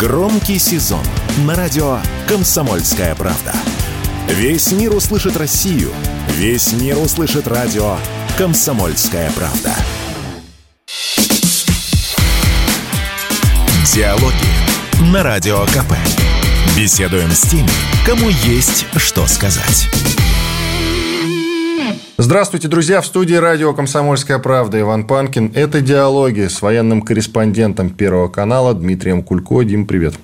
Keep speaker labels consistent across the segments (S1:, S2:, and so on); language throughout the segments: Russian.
S1: Громкий сезон на радио «Комсомольская правда». Весь мир услышит Россию. Весь мир услышит радио «Комсомольская правда». Диалоги на Радио КП. Беседуем с теми, кому есть что сказать.
S2: Здравствуйте, друзья! В студии радио «Комсомольская правда» Иван Панкин. Это диалоги с военным корреспондентом Первого канала Дмитрием Кулько. Дим, привет.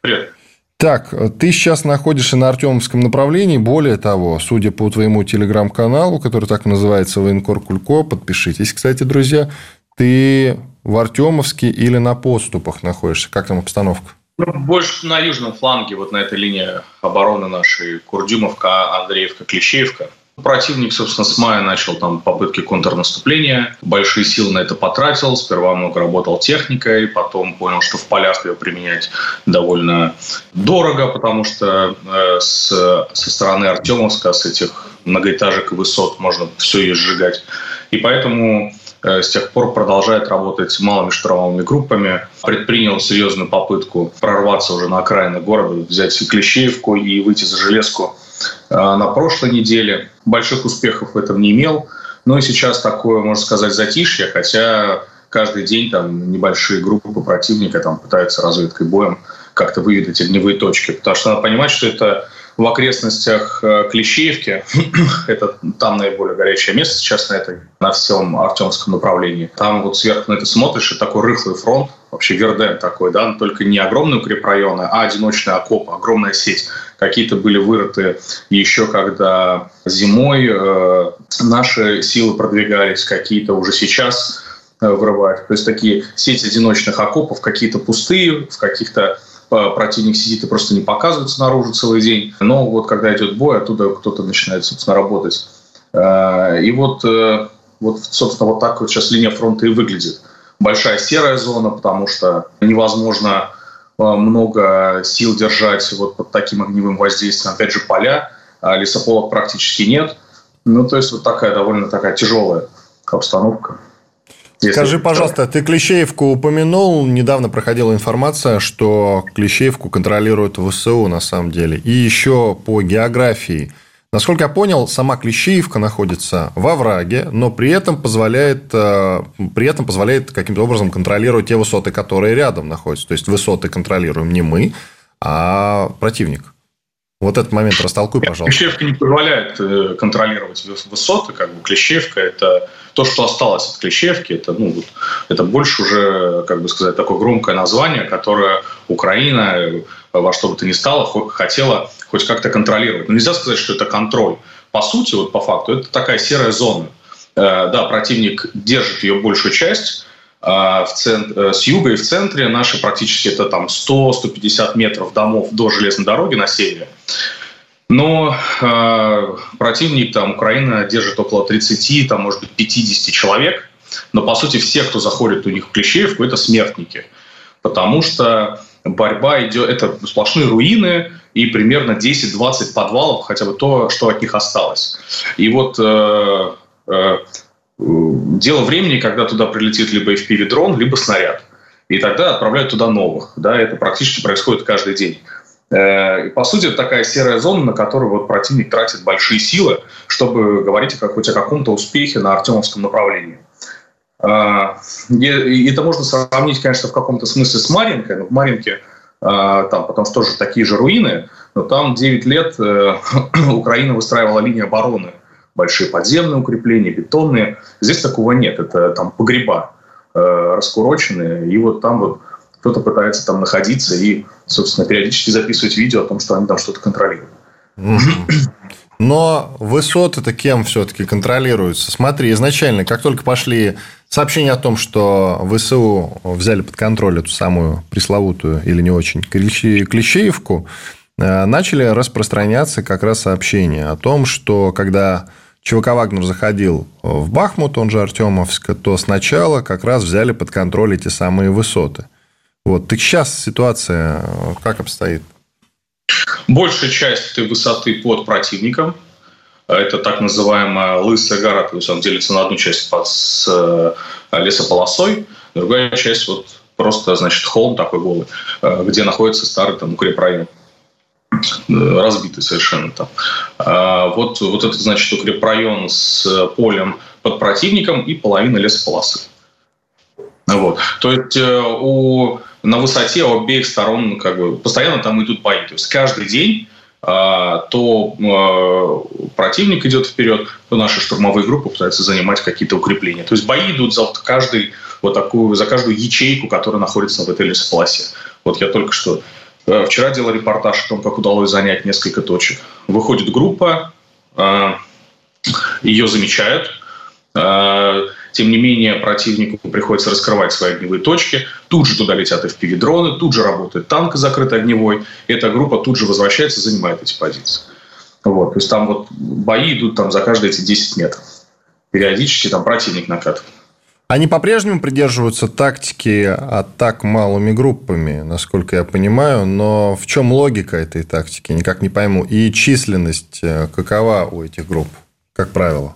S3: Привет.
S2: Так, ты сейчас находишься на Артемовском направлении. Более того, судя по твоему телеграм-каналу, который так называется «Военкор Кулько», подпишитесь, кстати, друзья, ты в Артемовске или на подступах находишься? Как там обстановка?
S3: Ну, больше на южном фланге, вот на этой линии обороны нашей, Курдюмовка, Андреевка, Клещеевка. Противник, собственно, с мая начал там попытки контрнаступления. Большие силы на это потратил. Сперва много работал техникой, потом понял, что в полях ее применять довольно дорого, потому что э, с, со стороны Артемовска, с этих многоэтажек и высот можно все и сжигать. И поэтому э, с тех пор продолжает работать малыми штурмовыми группами. Предпринял серьезную попытку прорваться уже на окраины города, взять Клещеевку и выйти за железку на прошлой неделе. Больших успехов в этом не имел. Но и сейчас такое, можно сказать, затишье, хотя каждый день там небольшие группы противника там пытаются разведкой боем как-то выведать огневые точки. Потому что надо понимать, что это в окрестностях э, Клещеевки. это там наиболее горячее место сейчас на этой, на всем Артемском направлении. Там вот сверху на это смотришь, и такой рыхлый фронт, вообще Верден такой, да, только не огромные укрепрайоны, а одиночный окоп, огромная сеть. Какие-то были вырыты еще когда зимой э, наши силы продвигались, какие-то уже сейчас э, вырывают. То есть такие сети одиночных окопов, какие-то пустые, в каких-то противник сидит и просто не показывается наружу целый день. Но вот когда идет бой, оттуда кто-то начинает, собственно, работать. Э, и вот, э, вот, собственно, вот так вот сейчас линия фронта и выглядит. Большая серая зона, потому что невозможно э, много сил держать вот под таким огневым воздействием. Опять же, поля, а лесополок практически нет. Ну, то есть вот такая довольно такая тяжелая обстановка.
S2: Если Скажи, пожалуйста, ты Клещеевку упомянул. Недавно проходила информация, что Клещеевку контролирует ВСУ на самом деле. И еще по географии. Насколько я понял, сама Клещеевка находится во враге, но при этом позволяет, э, при этом позволяет каким-то образом контролировать те высоты, которые рядом находятся. То есть высоты контролируем не мы, а противник. Вот этот момент растолкуй, пожалуйста.
S3: Клещевка не позволяет э, контролировать высоты. Как бы Клещевка – это то, что осталось от Клещевки. Это, ну, вот, это больше уже, как бы сказать, такое громкое название, которое Украина во что бы то ни стало хотела хоть как-то контролировать. Но нельзя сказать, что это контроль. По сути, вот по факту, это такая серая зона. Э, да, противник держит ее большую часть, в центр, с юга и в центре наши практически это там 100-150 метров домов до железной дороги на севере. Но э, противник, там, Украина держит около 30, там, может быть, 50 человек. Но, по сути, все, кто заходит у них в Клещеевку, это смертники. Потому что борьба идет, это сплошные руины и примерно 10-20 подвалов, хотя бы то, что от них осталось. И вот э, э, дело времени, когда туда прилетит либо FPV-дрон, либо снаряд. И тогда отправляют туда новых. Да, это практически происходит каждый день. Э, и, по сути, это такая серая зона, на которую вот противник тратит большие силы, чтобы говорить о, хоть о каком-то успехе на Артемовском направлении. Э, и это можно сравнить, конечно, в каком-то смысле с Маринкой, но в Маринке э, там, потому что тоже такие же руины, но там 9 лет Украина выстраивала линию обороны, большие подземные укрепления, бетонные. Здесь такого нет, это там погреба раскуроченные, и вот там вот кто-то пытается там находиться и, собственно, периодически записывать видео о том, что они там что-то контролируют.
S2: Но высоты-то кем все-таки контролируются? Смотри, изначально, как только пошли сообщения о том, что ВСУ взяли под контроль эту самую пресловутую или не очень Клещеевку, э, начали распространяться как раз сообщения о том, что когда ЧВК «Вагнер» заходил в Бахмут, он же Артемовск, то сначала как раз взяли под контроль эти самые высоты – вот. Так сейчас ситуация э, как обстоит?
S3: Большая часть этой высоты под противником. Это так называемая лысая гора, то есть он делится на одну часть под, с э, лесополосой, другая часть вот просто, значит, холм такой голый, э, где находится старый там укрепрайон разбитый совершенно там. А вот, вот этот, значит, укрепрайон с полем под противником и половина лесополосы. Вот. То есть у, на высоте обеих сторон как бы постоянно там идут бои. То есть каждый день а, то а, противник идет вперед, то наши штурмовые группы пытаются занимать какие-то укрепления. То есть бои идут за каждый, вот такую, за каждую ячейку, которая находится в этой лесополосе. Вот я только что э, вчера делал репортаж о том, как удалось занять несколько точек. Выходит группа, а, ее замечают, тем не менее, противнику приходится раскрывать свои огневые точки. Тут же туда летят FPV-дроны, тут же работает танк закрытый огневой. Эта группа тут же возвращается, занимает эти позиции. Вот. То есть там вот бои идут там за каждые эти 10 метров. Периодически там противник накатывает.
S2: Они по-прежнему придерживаются тактики атак малыми группами, насколько я понимаю, но в чем логика этой тактики, никак не пойму. И численность э, какова у этих групп, как правило?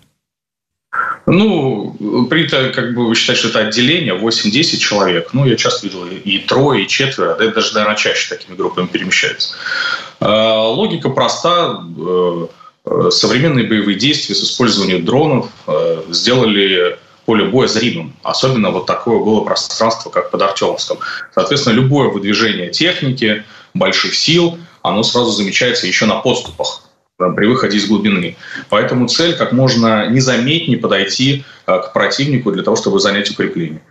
S3: Ну, принято как бы считать, что это отделение 8-10 человек. Ну, я часто видел и трое, и четверо, да даже, наверное, чаще такими группами перемещаются. А, логика проста. Э, современные боевые действия с использованием дронов э, сделали поле боя зримым. Особенно вот такое было пространство, как под Артемовском. Соответственно, любое выдвижение техники, больших сил, оно сразу замечается еще на подступах при выходе из глубины. Поэтому цель как можно незаметнее подойти э, к противнику для того, чтобы занять укрепление.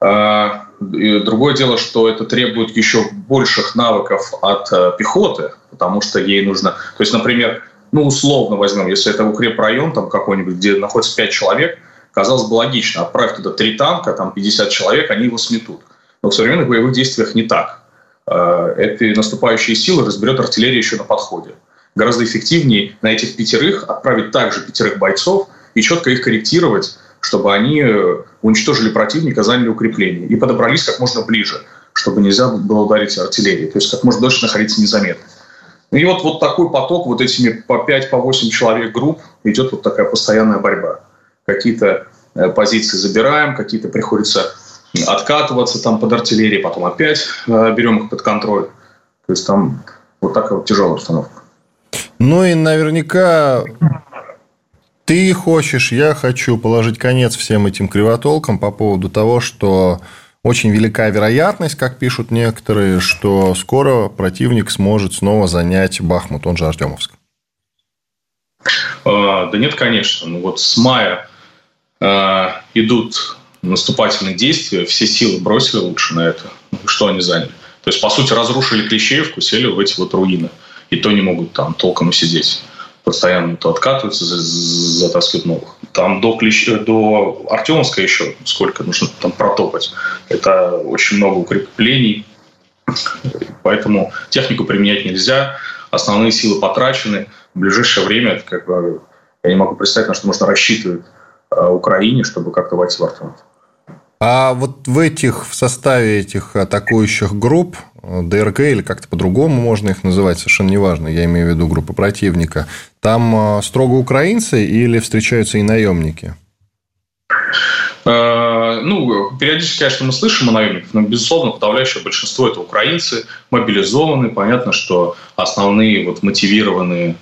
S3: А, другое дело, что это требует еще больших навыков от э, пехоты, потому что ей нужно... То есть, например, ну, условно возьмем, если это укрепрайон там какой-нибудь, где находится 5 человек, казалось бы логично, отправь туда 3 танка, там 50 человек, они его сметут. Но в современных боевых действиях не так. Эти наступающие силы разберет артиллерия еще на подходе гораздо эффективнее на этих пятерых отправить также пятерых бойцов и четко их корректировать, чтобы они э, уничтожили противника, заняли укрепление и подобрались как можно ближе, чтобы нельзя было ударить артиллерией, то есть как можно дольше находиться незаметно. И вот, вот такой поток, вот этими по 5, по 8 человек групп, идет вот такая постоянная борьба. Какие-то э, позиции забираем, какие-то приходится откатываться там под артиллерией, потом опять э, берем их под контроль. То есть там вот такая вот тяжелая установка.
S2: Ну и наверняка ты хочешь, я хочу положить конец всем этим кривотолкам по поводу того, что очень велика вероятность, как пишут некоторые, что скоро противник сможет снова занять Бахмут, он же Артемовск.
S3: А, да нет, конечно. Ну вот с мая а, идут наступательные действия, все силы бросили лучше на это. Что они заняли? То есть, по сути, разрушили Клещеевку, сели в эти вот руины и то не могут там толком сидеть. Постоянно то откатываются, затаскивают новых. Там до, Клещ... до Артемовска еще сколько нужно там протопать. Это очень много укреплений, поэтому технику применять нельзя. Основные силы потрачены. В ближайшее время как бы, я не могу представить, на что можно рассчитывать э, Украине, чтобы как-то войти в Артемовск.
S2: А вот в этих, в составе этих атакующих групп, ДРГ или как-то по-другому можно их называть, совершенно неважно, я имею в виду группы противника, там а, строго украинцы или встречаются и наемники?
S3: А, ну, периодически, конечно, мы слышим о наемниках, но, безусловно, подавляющее большинство – это украинцы, мобилизованные. Понятно, что основные вот мотивированные,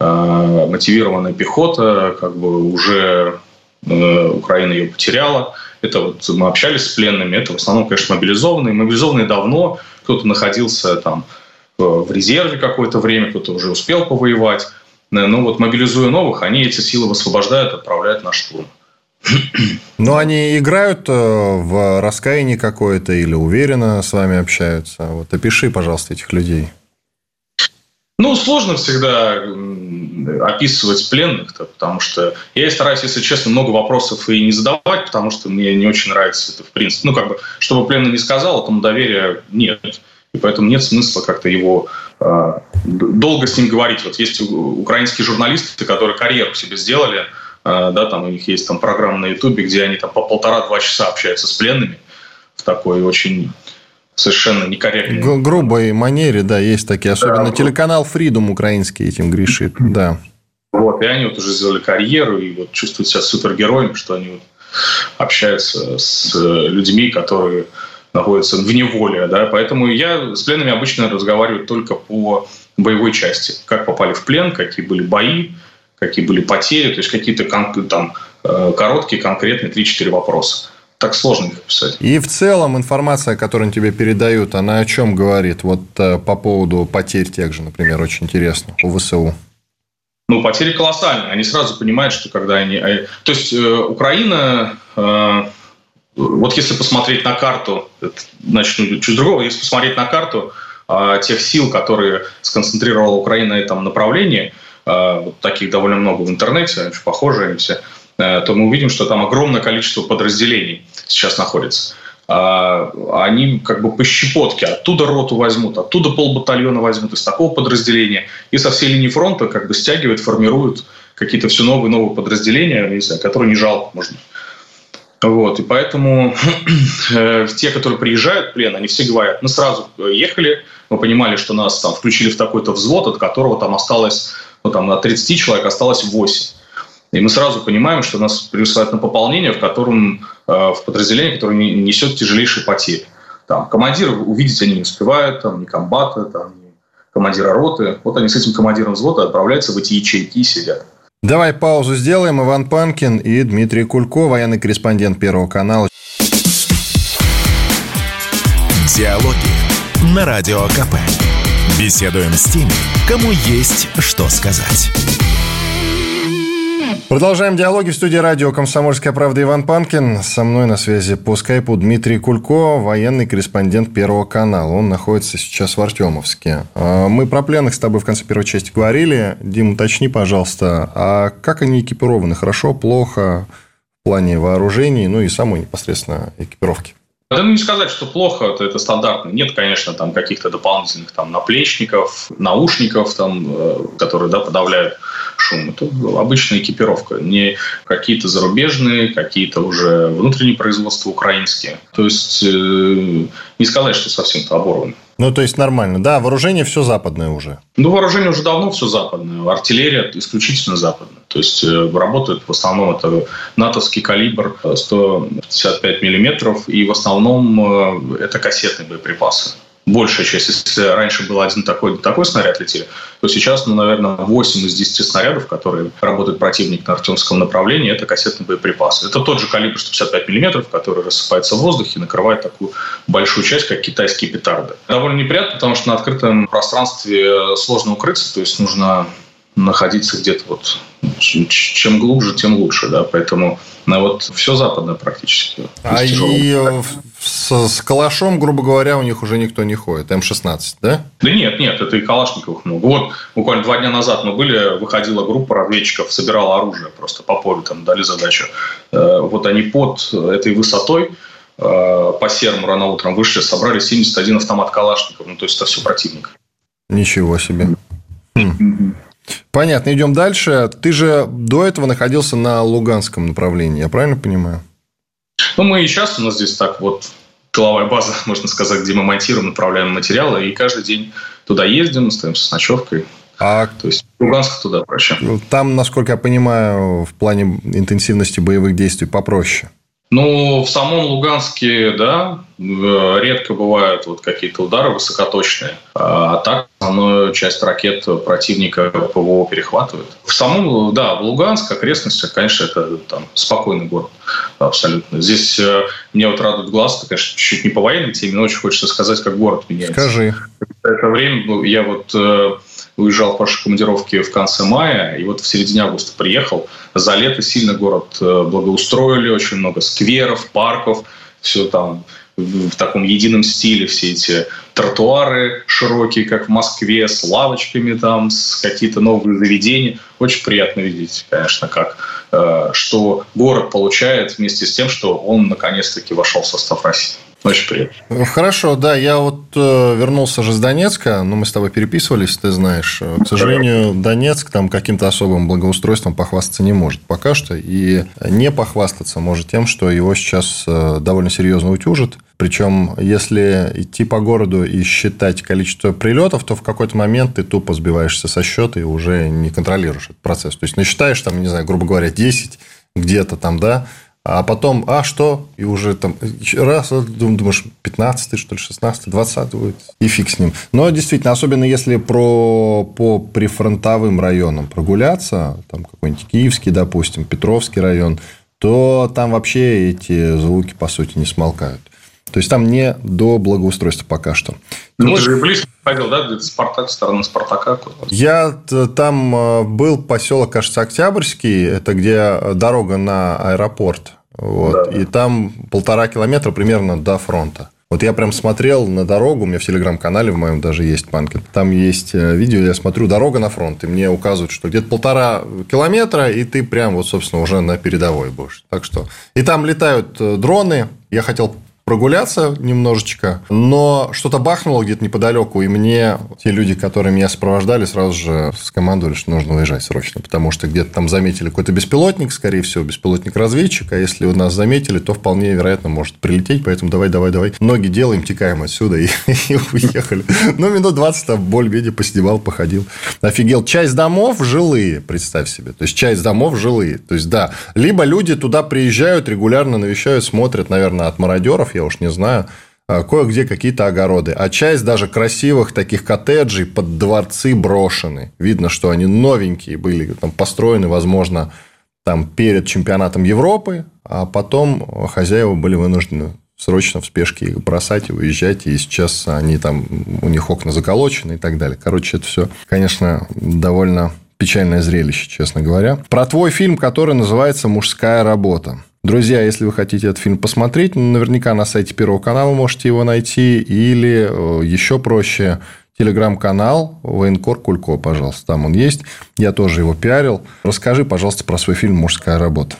S3: мотивированная пехота, как бы уже э, Украина ее потеряла – это вот мы общались с пленными, это в основном, конечно, мобилизованные. Мобилизованные давно, кто-то находился там в резерве какое-то время, кто-то уже успел повоевать. Но вот мобилизуя новых, они эти силы высвобождают, отправляют на штурм.
S2: Но они играют э, в раскаяние какое-то или уверенно с вами общаются. Вот опиши, пожалуйста, этих людей.
S3: Ну, сложно всегда описывать пленных-то, потому что я стараюсь, если честно, много вопросов и не задавать, потому что мне не очень нравится это в принципе. Ну, как бы, чтобы пленный не сказал, этому доверия нет. И поэтому нет смысла как-то его э, долго с ним говорить. Вот есть украинские журналисты, которые карьеру себе сделали, э, да, там у них есть там программа на Ютубе, где они там по полтора-два часа общаются с пленными в такой очень совершенно некорректной.
S2: грубой манере, да, есть такие. Особенно да, телеканал Freedom украинский этим грешит, да.
S3: Вот, и они вот уже сделали карьеру и вот чувствуют себя супергероями, что они вот общаются с людьми, которые находятся в неволе, да, поэтому я с пленными обычно разговариваю только по боевой части, как попали в плен, какие были бои, какие были потери, то есть какие-то там э, короткие, конкретные 3-4 вопроса. Так сложно их писать.
S2: И в целом информация, которую тебе передают, она о чем говорит? Вот э, по поводу потерь тех же, например, очень интересно, у ВСУ.
S3: Ну, потери колоссальные. Они сразу понимают, что когда они... Э, то есть, Украина вот если посмотреть на карту, начну чуть другого, если посмотреть на карту э, тех сил, которые сконцентрировала Украина на этом направлении, э, вот таких довольно много в интернете, очень похожие они все, э, то мы увидим, что там огромное количество подразделений сейчас находится. Э, они как бы по щепотке оттуда роту возьмут, оттуда полбатальона возьмут из такого подразделения, и со всей линии фронта как бы стягивают, формируют какие-то все новые новые подразделения, не знаю, которые не жалко, быть. Вот, и поэтому э, те, которые приезжают в плен, они все говорят, мы сразу ехали, мы понимали, что нас там включили в такой-то взвод, от которого там осталось, ну там от 30 человек осталось 8. И мы сразу понимаем, что нас присылают на пополнение, в котором э, в подразделении, которое несет тяжелейшие потери. Там командира увидеть они не успевают, там ни комбата, там ни командира роты. Вот они с этим командиром взвода отправляются в эти ячейки и сидят.
S2: Давай паузу сделаем. Иван Панкин и Дмитрий Кулько, военный корреспондент Первого канала.
S1: Диалоги на Радио КП. Беседуем с теми, кому есть что сказать.
S2: Продолжаем диалоги в студии радио «Комсомольская правда» Иван Панкин. Со мной на связи по скайпу Дмитрий Кулько, военный корреспондент Первого канала. Он находится сейчас в Артемовске. А, мы про пленных с тобой в конце первой части говорили. Дим, уточни, пожалуйста, а как они экипированы? Хорошо, плохо в плане вооружений, ну и самой непосредственно экипировки?
S3: Да, ну, не сказать, что плохо, это, это стандартно. Нет, конечно, там каких-то дополнительных там наплечников, наушников, там, э, которые да, подавляют шум. Это обычная экипировка, не какие-то зарубежные, какие-то уже внутренние производства украинские. То есть, э, не сказать, что совсем-то оборвано.
S2: Ну, то есть нормально. Да, вооружение все западное уже.
S3: Ну, вооружение уже давно все западное. Артиллерия исключительно западная. То есть э, работает в основном это натовский калибр 155 миллиметров, и в основном э, это кассетные боеприпасы большая часть. Если раньше был один такой, такой снаряд летели, то сейчас, ну, наверное, 8 из 10 снарядов, которые работает противник на Артемском направлении, это кассетный боеприпас. Это тот же калибр 155 миллиметров, который рассыпается в воздухе и накрывает такую большую часть, как китайские петарды. Довольно неприятно, потому что на открытом пространстве сложно укрыться, то есть нужно находиться где-то вот чем глубже, тем лучше, да, поэтому ну, вот все западное практически.
S2: А и э, с, с калашом, грубо говоря, у них уже никто не ходит, М-16, да?
S3: Да нет, нет, это и Калашниковых много. Вот буквально два дня назад мы были, выходила группа разведчиков, собирала оружие просто по полю, там дали задачу. Э, вот они под этой высотой э, по серому рано утром вышли, собрали 71 автомат Калашников, ну то есть это все противник.
S2: Ничего себе. Понятно, идем дальше. Ты же до этого находился на Луганском направлении, я правильно понимаю?
S3: Ну, мы и сейчас у нас здесь так вот тыловая база, можно сказать, где мы монтируем, направляем материалы, и каждый день туда ездим, остаемся с ночевкой. А... То есть Луганск туда проще.
S2: Там, насколько я понимаю, в плане интенсивности боевых действий попроще.
S3: Ну, в самом Луганске, да, э, редко бывают вот какие-то удары высокоточные. А так основную часть ракет противника ПВО перехватывает. В самом, да, в Луганск, окрестностях, конечно, это там спокойный город абсолютно. Здесь э, мне вот радует глаз, это, конечно, чуть-чуть не по военной теме, но очень хочется сказать, как город меняется.
S2: Скажи.
S3: Это время ну, я вот э, уезжал в прошлой командировке в конце мая, и вот в середине августа приехал. За лето сильно город э, благоустроили, очень много скверов, парков, все там в таком едином стиле, все эти тротуары широкие, как в Москве, с лавочками там, с какие-то новые заведения. Очень приятно видеть, конечно, как э, что город получает вместе с тем, что он наконец-таки вошел в состав России. Очень приятно.
S2: Хорошо, да, я вот э, вернулся же с Донецка, ну, мы с тобой переписывались, ты знаешь. Э, к сожалению, Донецк там каким-то особым благоустройством похвастаться не может пока что, и не похвастаться может тем, что его сейчас э, довольно серьезно утюжат. Причем, если идти по городу и считать количество прилетов, то в какой-то момент ты тупо сбиваешься со счета и уже не контролируешь этот процесс. То есть, насчитаешь там, не знаю, грубо говоря, 10 где-то там, да, А потом, а что? И уже там раз, думаешь, 15 что ли, 16 20 будет. И фиг с ним. Но действительно, особенно если про, по прифронтовым районам прогуляться, там какой-нибудь Киевский, допустим, Петровский район, то там вообще эти звуки, по сути, не смолкают. То есть, там не до благоустройства пока что.
S3: Ну, ты же близко ходил, да, где-то Спартак, сторона Спартака?
S2: Я там э, был поселок, кажется, Октябрьский, это где дорога на аэропорт. Вот, да. И там полтора километра примерно до фронта. Вот я прям смотрел на дорогу, у меня в телеграм-канале в моем даже есть панкет. Там есть э, видео, я смотрю дорога на фронт, и мне указывают, что где-то полтора километра, и ты прям вот, собственно, уже на передовой будешь. Так что... И там летают э, дроны. Я хотел прогуляться немножечко, но что-то бахнуло где-то неподалеку, и мне те люди, которые меня сопровождали, сразу же скомандовали, что нужно уезжать срочно, потому что где-то там заметили какой-то беспилотник, скорее всего, беспилотник-разведчик, а если у нас заметили, то вполне вероятно может прилететь, поэтому давай, давай, давай. Ноги делаем, текаем отсюда и, и уехали. Ну, минут 20 там более-менее посидевал, походил. Офигел. Часть домов жилые, представь себе. То есть, часть домов жилые. То есть, да, либо люди туда приезжают, регулярно навещают, смотрят, наверное, от мародеров, я уж не знаю, а, кое-где какие-то огороды. А часть даже красивых таких коттеджей под дворцы брошены. Видно, что они новенькие были, там построены, возможно, там перед чемпионатом Европы, а потом хозяева были вынуждены срочно в спешке их бросать и уезжать, и сейчас они там, у них окна заколочены и так далее. Короче, это все, конечно, довольно печальное зрелище, честно говоря. Про твой фильм, который называется «Мужская работа». Друзья, если вы хотите этот фильм посмотреть, наверняка на сайте Первого канала можете его найти, или э, еще проще, телеграм-канал Военкор Кулько, пожалуйста, там он есть. Я тоже его пиарил. Расскажи, пожалуйста, про свой фильм «Мужская работа».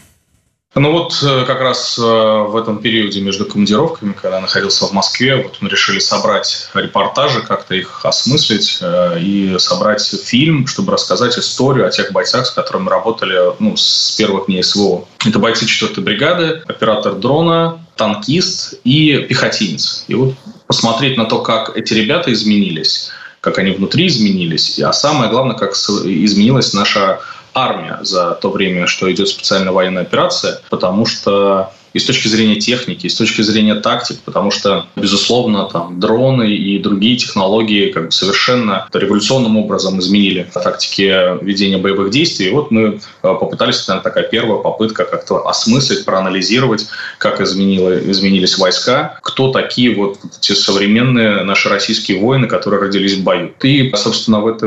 S3: Ну вот э, как раз э, в этом периоде между командировками, когда я находился в Москве, вот мы решили собрать репортажи, как-то их осмыслить э, и собрать фильм, чтобы рассказать историю о тех бойцах, с которыми работали ну, с первых дней СВО. Это бойцы 4-й бригады, оператор дрона, танкист и пехотинец. И вот посмотреть на то, как эти ребята изменились, как они внутри изменились, а самое главное, как изменилась наша армия за то время, что идет специальная военная операция, потому что и с точки зрения техники, и с точки зрения тактик, потому что, безусловно, там дроны и другие технологии как бы совершенно революционным образом изменили тактики ведения боевых действий. И вот мы э, попытались, наверное, такая первая попытка как-то осмыслить, проанализировать, как изменило, изменились войска, кто такие вот эти современные наши российские воины, которые родились в бою. И, собственно, в это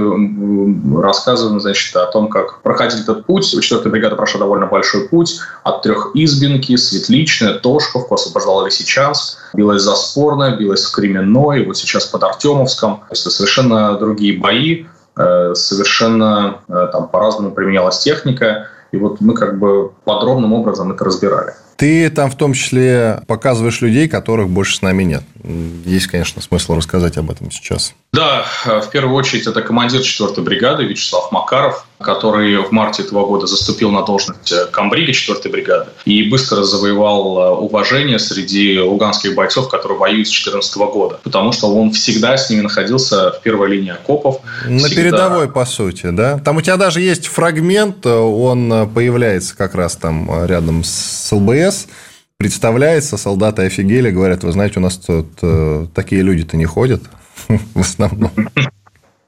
S3: рассказываем, значит, о том, как проходил этот путь. 4-я бригада прошла довольно большой путь от трех избинки, светли Личная, Тошковку освобождала Лисичанск, билась за Спорное, билась в Кременной, вот сейчас под Артемовском. То есть это совершенно другие бои, э, совершенно э, там по-разному применялась техника. И вот мы как бы подробным образом это разбирали.
S2: Ты там в том числе показываешь людей, которых больше с нами нет. Есть, конечно, смысл рассказать об этом сейчас.
S3: Да, в первую очередь это командир 4-й бригады Вячеслав Макаров, который в марте этого года заступил на должность комбрига 4-й бригады и быстро завоевал э, уважение среди луганских бойцов, которые воюют с 2014 года, потому что он всегда с ними находился в первой линии окопов.
S2: На всегда... передовой, по сути, да? Там у тебя даже есть фрагмент, он появляется как раз там рядом с ЛБС, представляется, солдаты офигели, говорят, вы знаете, у нас тут э, такие люди-то не ходят в основном.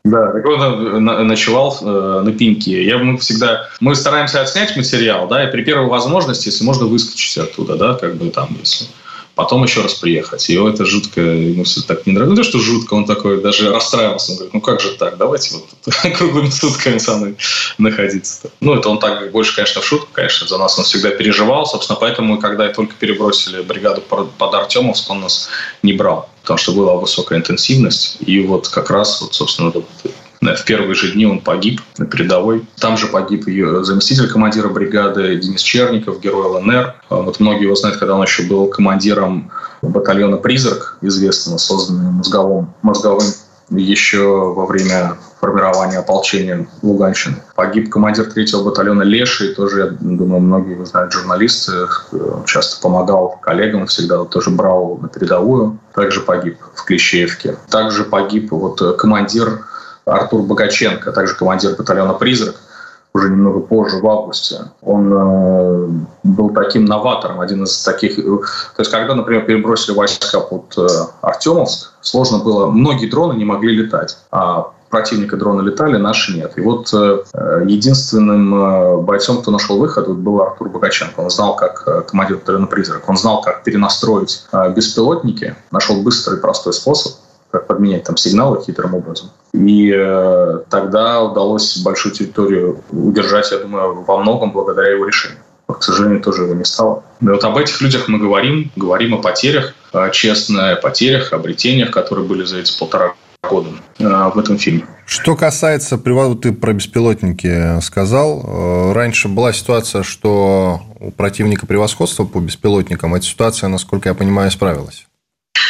S3: Да, так он ночевал э, на пеньке. Я, мы всегда, мы стараемся отснять материал, да, и при первой возможности, если можно, выскочить оттуда, да, как бы там, если потом еще раз приехать. И это жутко, ему все так не нравится. Ну, то, что жутко, он такой даже расстраивался. Он говорит, ну как же так, давайте вот круглыми сутками со мной находиться. -то. Ну, это он так больше, конечно, в шутку, конечно, за нас он всегда переживал. Собственно, поэтому, когда только перебросили бригаду под Артемовск, он нас не брал, потому что была высокая интенсивность. И вот как раз, вот, собственно, в первые же дни он погиб на передовой. Там же погиб ее заместитель командира бригады Денис Черников, герой ЛНР. А вот многие его знают, когда он еще был командиром батальона «Призрак», известного, созданного мозговым, мозговым еще во время формирования ополчения Луганщины. Погиб командир третьего батальона Леший, тоже, я думаю, многие его знают, журналисты, часто помогал коллегам, всегда тоже брал на передовую. Также погиб в Клещеевке. Также погиб вот командир Артур Богаченко, также командир батальона «Призрак», уже немного позже, в августе. Он э, был таким новатором, один из таких... Э, то есть, когда, например, перебросили войска под э, Артемовск, сложно было... Многие дроны не могли летать, а противника дроны летали, наши нет. И вот э, единственным э, бойцом, кто нашел выход, был Артур Богаченко. Он знал, как э, командир батальона «Призрак», он знал, как перенастроить беспилотники, нашел быстрый и простой способ как подменять там сигналы хитрым образом. И э, тогда удалось большую территорию удержать, я думаю, во многом благодаря его решению. к сожалению, тоже его не стало. И вот об этих людях мы говорим, говорим о потерях, честно, о потерях, обретениях, которые были за эти полтора года э, в этом фильме.
S2: Что касается, ты про беспилотники сказал. Э, раньше была ситуация, что у противника превосходство по беспилотникам. Эта ситуация, насколько я понимаю, исправилась.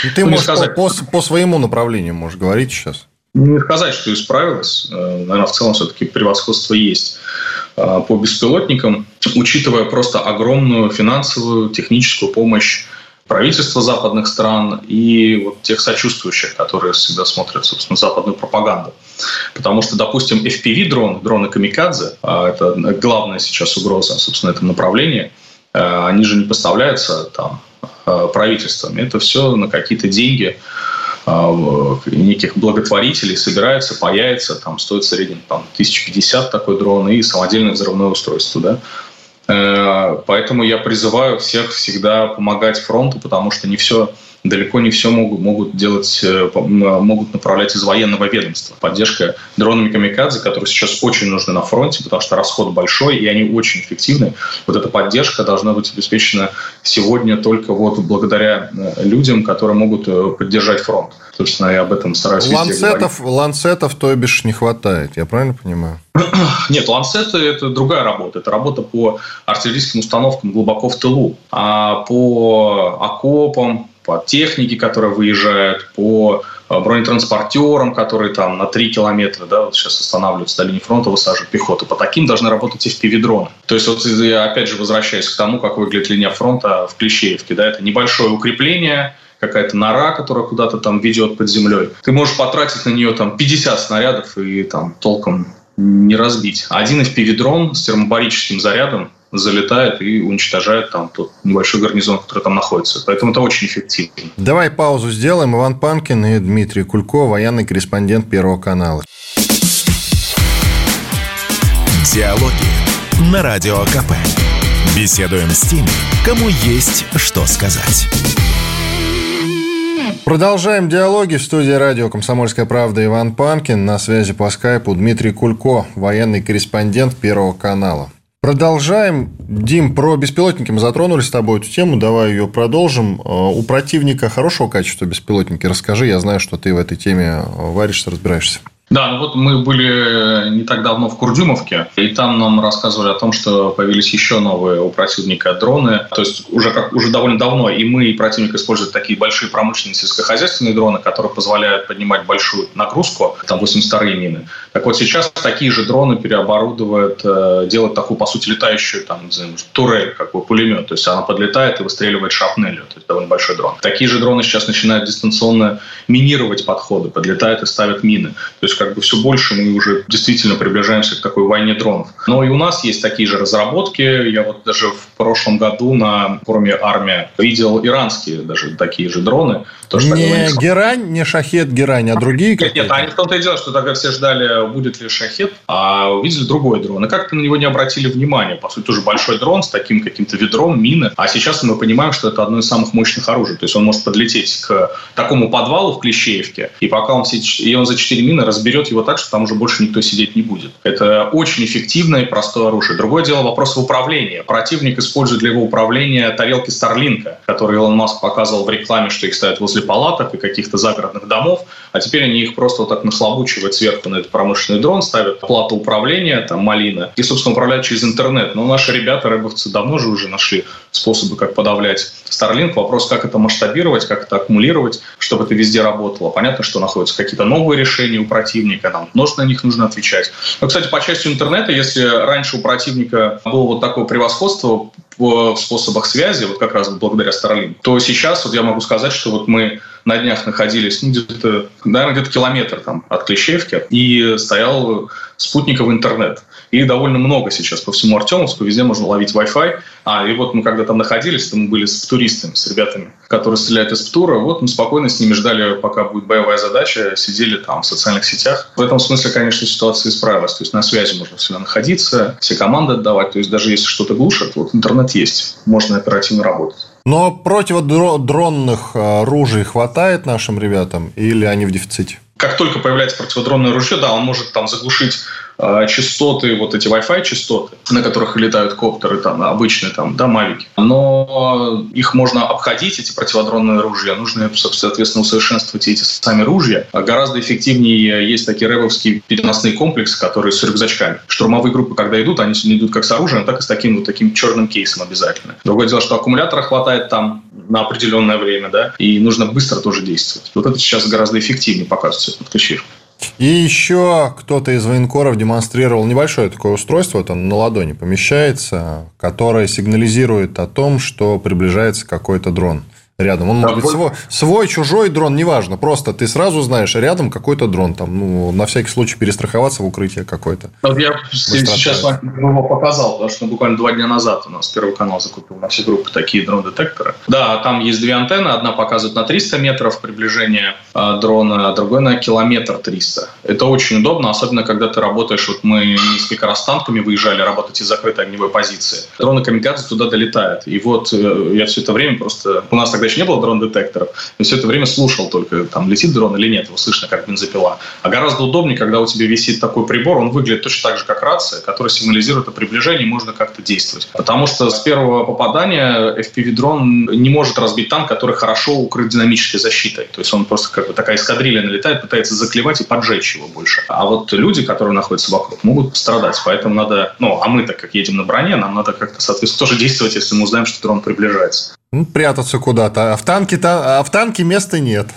S2: И ты ну, можешь сказать. по, по, по своему направлению можешь говорить сейчас.
S3: Не сказать, что исправилось. Э, Наверное, в целом все-таки превосходство есть по беспилотникам, учитывая просто огромную финансовую, техническую помощь правительства западных стран и вот тех сочувствующих, которые всегда смотрят, собственно, западную пропаганду. Потому что, допустим, FPV-дрон, дроны камикадзе, а это главная сейчас угроза, собственно, этом направлении, а, они же не поставляются там а, правительствами. Это все на какие-то деньги неких благотворителей собирается, паяется, там стоит в среднем там, 1050 такой дрон и самодельное взрывное устройство. Да? Э, поэтому я призываю всех всегда помогать фронту, потому что не все далеко не все могут, могут делать, э, могут направлять из военного ведомства. Поддержка дронами камикадзе, которые сейчас очень нужны на фронте, потому что расход большой, и они очень эффективны. Вот эта поддержка должна быть обеспечена сегодня только вот благодаря э, людям, которые могут поддержать фронт. Собственно, я об этом стараюсь
S2: ланцетов, ланцетов, то бишь, не хватает, я правильно понимаю?
S3: Нет, ланцеты – это другая работа. Это работа по артиллерийским установкам глубоко в тылу. А по окопам, по технике, которая выезжает, по а, бронетранспортерам, которые там на 3 километра, да, вот сейчас останавливаются до линии фронта, высаживают пехоту. По таким должны работать FPV-дроны. То есть, вот я опять же возвращаюсь к тому, как выглядит линия фронта в Клещеевке. Да, это небольшое укрепление, какая-то нора, которая куда-то там ведет под землей. Ты можешь потратить на нее там 50 снарядов и там толком не разбить. Один FPV-дрон с термобарическим зарядом залетает и уничтожает там тот небольшой гарнизон, который там находится. Поэтому это очень эффективно.
S2: Давай паузу сделаем. Иван Панкин и Дмитрий Кулько, военный корреспондент Первого канала.
S1: Диалоги на Радио КП. Беседуем с теми, кому есть что сказать.
S2: Продолжаем диалоги в студии радио «Комсомольская правда» Иван Панкин. На связи по скайпу Дмитрий Кулько, военный корреспондент Первого канала. Продолжаем. Дим, про беспилотники мы затронули с тобой эту тему. Давай ее продолжим. Э, у противника хорошего качества беспилотники. Расскажи, я знаю, что ты в этой теме варишься, разбираешься.
S3: Да, ну вот мы были не так давно в Курдюмовке, и там нам рассказывали о том, что появились еще новые у противника дроны. То есть уже, как, уже довольно давно и мы, и противник используют такие большие промышленные сельскохозяйственные дроны, которые позволяют поднимать большую нагрузку, там 82-е мины. Так вот сейчас такие же дроны переоборудовывают, э, делают такую, по сути, летающую там, знаю, турель, какой пулемет. То есть она подлетает и выстреливает шапнелью. То есть довольно большой дрон. Такие же дроны сейчас начинают дистанционно минировать подходы, подлетают и ставят мины. То есть как бы все больше мы уже действительно приближаемся к такой войне дронов. Но и у нас есть такие же разработки. Я вот даже в прошлом году на форуме «Армия» видел иранские даже такие же дроны.
S2: То, что не они... Герань, не Шахет Герань, а другие
S3: Нет, нет, они в том-то и дело, что тогда все ждали, будет ли Шахет, а увидели другой дрон. И как-то на него не обратили внимания. По сути, тоже большой дрон с таким каким-то ведром, мины. А сейчас мы понимаем, что это одно из самых мощных оружий. То есть он может подлететь к такому подвалу в Клещеевке, и пока он, и он за 4 мины разберет его так, что там уже больше никто сидеть не будет. Это очень эффективное и простое оружие. Другое дело вопрос в управлении. Противник использует для его управления тарелки Старлинка, которые Илон Маск показывал в рекламе, что их ставят возле палаток и каких-то загородных домов, а теперь они их просто вот так нахлобучивают сверху на этот промышленный дрон, ставят плату управления, там, малина, и, собственно, управляют через интернет. Но наши ребята, рэбовцы, давно же уже нашли способы, как подавлять Starlink. Вопрос, как это масштабировать, как это аккумулировать, чтобы это везде работало. Понятно, что находятся какие-то новые решения у противника, нам тоже на них нужно отвечать. Но, кстати, по части интернета, если раньше у противника было вот такое превосходство в способах связи, вот как раз благодаря Starlink, то сейчас вот я могу сказать, что вот мы на днях находились ну, где-то, наверное, где-то километр там, от Клещевки, и стоял спутниковый интернет. И довольно много сейчас по всему Артемовску, везде можно ловить Wi-Fi. А, и вот мы когда там находились, то мы были с туристами, с ребятами, которые стреляют из ПТУРа. Вот мы спокойно с ними ждали, пока будет боевая задача, сидели там в социальных сетях. В этом смысле, конечно, ситуация исправилась. То есть на связи можно всегда находиться, все команды отдавать. То есть даже если что-то глушат, вот интернет есть, можно оперативно работать.
S2: Но противодронных э, ружей хватает нашим ребятам или они в дефиците?
S3: Как только появляется противодронное ружье, да, он может там заглушить частоты, вот эти Wi-Fi частоты, на которых летают коптеры, там, обычные там, да, мавики. Но их можно обходить, эти противодронные ружья. Нужно, соответственно, усовершенствовать эти сами ружья. А гораздо эффективнее есть такие рэбовские переносные комплексы, которые с рюкзачками. Штурмовые группы, когда идут, они идут как с оружием, так и с таким вот таким черным кейсом обязательно. Другое дело, что аккумулятора хватает там на определенное время, да, и нужно быстро тоже действовать. Вот это сейчас гораздо эффективнее показывается этот ключи.
S2: И еще кто-то из военкоров демонстрировал небольшое такое устройство, это на ладони помещается, которое сигнализирует о том, что приближается какой-то дрон рядом. Он может быть свой, свой, чужой дрон, неважно. Просто ты сразу знаешь, рядом какой-то дрон. Там, ну, на всякий случай перестраховаться в укрытие какое-то.
S3: Вот я сейчас вам его показал, потому что буквально два дня назад у нас Первый канал закупил на все группы такие дрон-детекторы. Да, там есть две антенны. Одна показывает на 300 метров приближения а, дрона, а другой на километр 300. Это очень удобно, особенно когда ты работаешь. Вот мы несколько раз танками выезжали работать из закрытой огневой позиции. Дроны камикадзе туда долетают. И вот э, я все это время просто... У нас тогда еще не было дрон-детекторов, но все это время слушал только, там, летит дрон или нет, его слышно как бензопила. А гораздо удобнее, когда у тебя висит такой прибор, он выглядит точно так же, как рация, которая сигнализирует о приближении, можно как-то действовать. Потому что с первого попадания FPV-дрон не может разбить танк, который хорошо укрыт динамической защитой. То есть он просто как бы такая эскадрилья налетает, пытается заклевать и поджечь его больше. А вот люди, которые находятся вокруг, могут пострадать. Поэтому надо, ну, а мы так как едем на броне, нам надо как-то, соответственно, тоже действовать, если мы узнаем, что дрон приближается.
S2: Ну, прятаться куда-то. А в танке, а в танке места нет.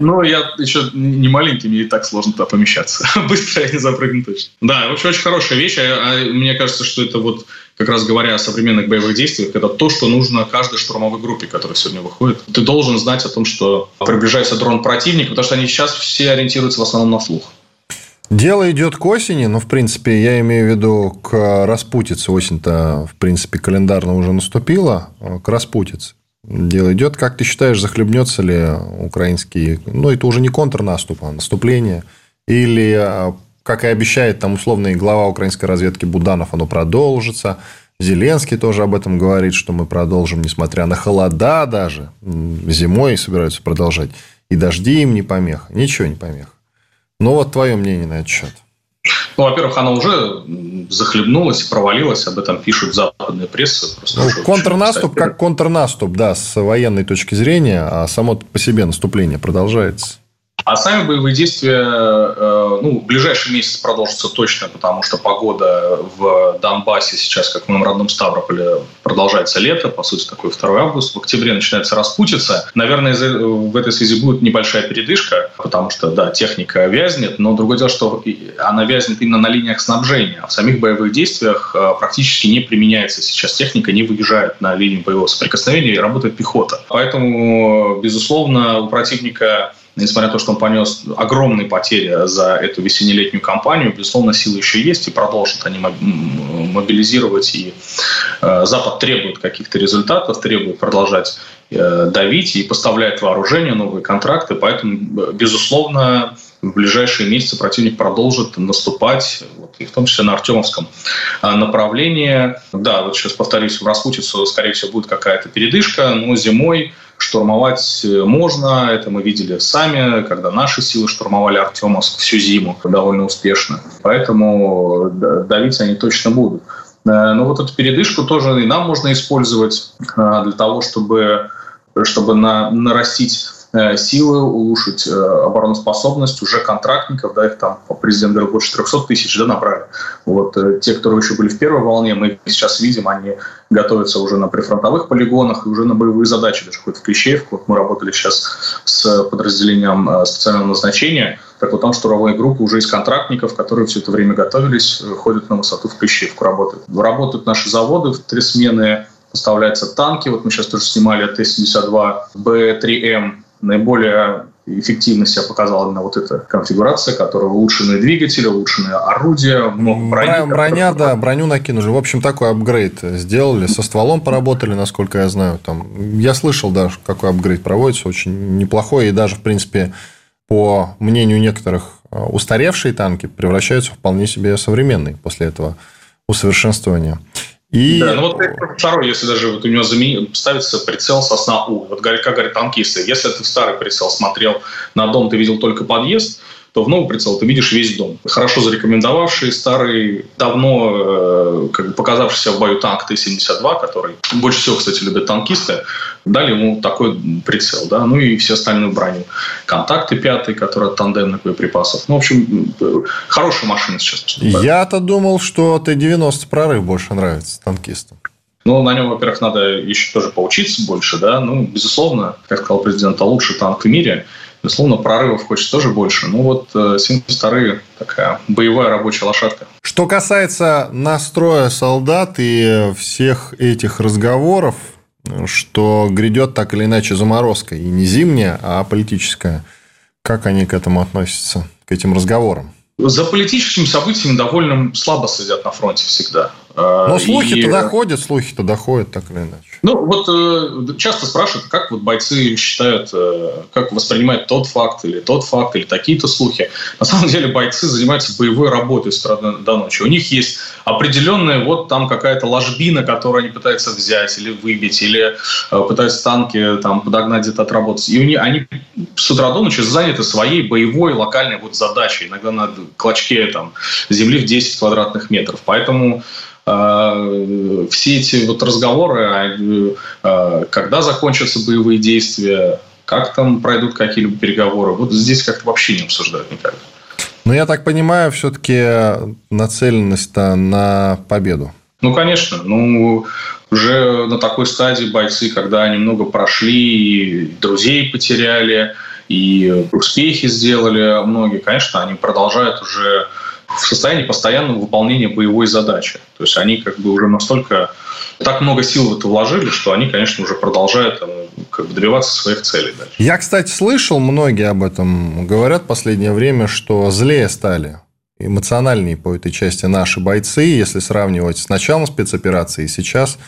S3: Ну, я еще не маленький, мне и так сложно туда помещаться. Быстро я не запрыгну точно. Да, в общем, очень хорошая вещь. А, а мне кажется, что это вот, как раз говоря о современных боевых действиях, это то, что нужно каждой штурмовой группе, которая сегодня выходит. Ты должен знать о том, что приближается дрон противника, потому что они сейчас все ориентируются в основном на слух.
S2: Дело идет к осени, но, в принципе, я имею в виду к распутице. Осень-то, в принципе, календарно уже наступила, а к распутице. Дело идет. Как ты считаешь, захлебнется ли украинский... Ну, это уже не контрнаступ, а наступление. Или, а, как и обещает там условный глава украинской разведки Буданов, оно продолжится. Зеленский тоже об этом говорит, что мы продолжим, несмотря на холода даже. Зимой собираются продолжать. И дожди им не помеха. Ничего не помеха. Ну, вот твое мнение на этот счет.
S3: Ну, во-первых, она уже захлебнулась, провалилась, об этом пишут западные прессы.
S2: ну, контрнаступ как контрнаступ, да, с военной точки зрения, а само по себе наступление продолжается.
S3: А сами боевые действия э, ну, в ближайший месяц продолжатся точно, потому что погода в Донбассе сейчас, как в моем родном Ставрополе, продолжается лето, по сути, такой 2 август. В октябре начинается распутиться. Наверное, в этой связи будет небольшая передышка, потому что, да, техника вязнет, но другое дело, что она вязнет именно на линиях снабжения. В самих боевых действиях э, практически не применяется сейчас техника, не выезжает на линию боевого соприкосновения и работает пехота. Поэтому, безусловно, у противника несмотря на то, что он понес огромные потери за эту весенне-летнюю кампанию, безусловно, силы еще есть и продолжат они мобилизировать. И э, Запад требует каких-то результатов, требует продолжать э, давить и поставляет вооружение, новые контракты. Поэтому, безусловно, в ближайшие месяцы противник продолжит наступать, вот, и в том числе на Артемовском э, направлении. Да, вот сейчас повторюсь, в Распутицу, скорее всего, будет какая-то передышка, но зимой Штурмовать э, можно, это мы видели сами, когда наши силы штурмовали Артемовск всю зиму довольно успешно. Поэтому давить они точно будут. Э, но вот эту передышку тоже и нам можно использовать э, для того, чтобы, чтобы на, нарастить э, силы, улучшить э, обороноспособность уже контрактников, да, их там президент говорил больше 300 тысяч, да, направили. Вот те, которые еще были в первой волне, мы сейчас видим, они готовятся уже на прифронтовых полигонах и уже на боевые задачи, даже хоть в Клещеевку. Вот мы работали сейчас с подразделением специального назначения, так вот там штурмовые группы уже из контрактников, которые все это время готовились, ходят на высоту в Клещеевку, работают. Работают наши заводы в три смены, поставляются танки. Вот мы сейчас тоже снимали Т-72Б3М. Наиболее эффективно себя показала именно вот эта конфигурация, которая улучшенные двигатели, улучшенные орудия, много
S2: брони. Броня, да, броню накинули. В общем, такой апгрейд сделали. Со стволом поработали, насколько я знаю. Там, я слышал, да, какой апгрейд проводится, очень неплохой. И даже, в принципе, по мнению некоторых, устаревшие танки превращаются в вполне себе современные после этого усовершенствования.
S3: И... Да, ну вот второй, если даже вот у него замен... ставится прицел сосна У. Вот как говорят танкисты, если ты в старый прицел смотрел на дом, ты видел только подъезд, то в новый прицел ты видишь весь дом. Хорошо зарекомендовавший старый, давно э, как бы показавшийся в бою танк Т-72, который больше всего, кстати, любят танкисты, дали ему такой прицел, да, ну и все остальную броню. Контакты пятый, который от тандемных боеприпасов. Ну, в общем, хорошая машина сейчас.
S2: Я-то думал, что Т-90 прорыв больше нравится танкистам.
S3: Ну, на нем, во-первых, надо еще тоже поучиться больше, да. Ну, безусловно, как сказал президент, а лучший танк в мире – Безусловно, прорывов хочется тоже больше. Ну вот 72-е э, такая боевая рабочая лошадка.
S2: Что касается настроя солдат и всех этих разговоров, что грядет так или иначе заморозка, и не зимняя, а политическая, как они к этому относятся, к этим разговорам?
S3: За политическими событиями довольно слабо следят на фронте всегда.
S2: Но слухи-то и... доходят, слухи-то доходят так или иначе.
S3: Ну, вот э, часто спрашивают, как вот бойцы считают, э, как воспринимают тот факт или тот факт, или такие-то слухи. На самом деле бойцы занимаются боевой работой с утра до ночи. У них есть определенная вот там какая-то ложбина, которую они пытаются взять или выбить, или э, пытаются танки там подогнать где-то отработать. И у них, они с утра до ночи заняты своей боевой локальной вот задачей. Иногда на клочке там земли в 10 квадратных метров. Поэтому все эти вот разговоры, э, когда закончатся боевые действия, как там пройдут какие-либо переговоры, вот здесь как-то вообще не обсуждают никогда.
S2: Но я так понимаю, все-таки нацеленность-то на победу.
S3: Ну, конечно. Ну, уже на такой стадии бойцы, когда они много прошли, и друзей потеряли, и успехи сделали многие, конечно, они продолжают уже в состоянии постоянного выполнения боевой задачи. То есть они как бы уже настолько так много сил в это вложили, что они, конечно, уже продолжают там, как бы добиваться своих целей дальше.
S2: Я, кстати, слышал, многие об этом говорят в последнее время, что злее стали эмоциональнее по этой части наши бойцы, если сравнивать с началом спецоперации и сейчас,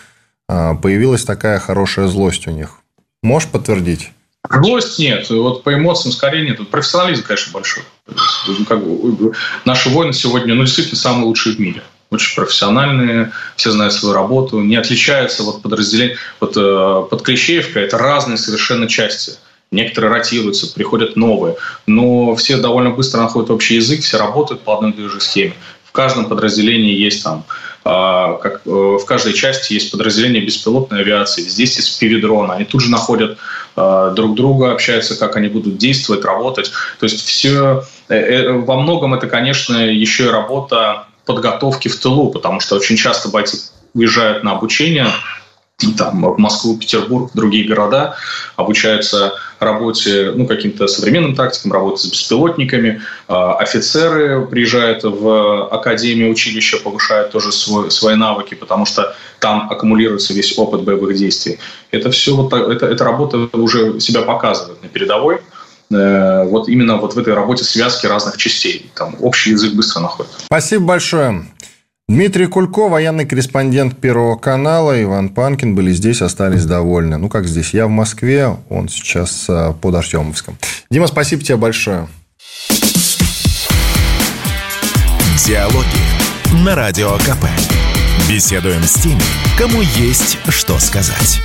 S2: а, появилась такая хорошая злость у них. Можешь подтвердить?
S3: Злость нет. Вот по эмоциям скорее нет. Профессионализм, конечно, большой. Ну, как бы, наши воины сегодня ну, действительно самые лучшие в мире. Очень профессиональные, все знают свою работу, не отличаются вот подразделения. Вот э, под Клещеевка это разные совершенно части. Некоторые ротируются, приходят новые. Но все довольно быстро находят общий язык, все работают по одной и той же схеме. В каждом подразделении есть там а, как э, в каждой части есть подразделение беспилотной авиации, здесь есть пивидрон, они тут же находят а, друг друга, общаются, как они будут действовать, работать. То есть все э, э, во многом это, конечно, еще и работа подготовки в тылу, потому что очень часто бойцы уезжают на обучение там, в Москву, Петербург, другие города, обучаются работе, ну, каким-то современным тактикам, работе с беспилотниками. А, офицеры приезжают в академию, училище, повышают тоже свой, свои навыки, потому что там аккумулируется весь опыт боевых действий. Это все, вот, это, эта работа уже себя показывает на передовой э, вот именно вот в этой работе связки разных частей. Там общий язык быстро находит.
S2: Спасибо большое. Дмитрий Кулько, военный корреспондент Первого канала, Иван Панкин были здесь, остались довольны. Ну, как здесь? Я в Москве, он сейчас э, под Артемовском. Дима, спасибо тебе большое.
S1: Диалоги на Радио КП. Беседуем с теми, кому есть что сказать.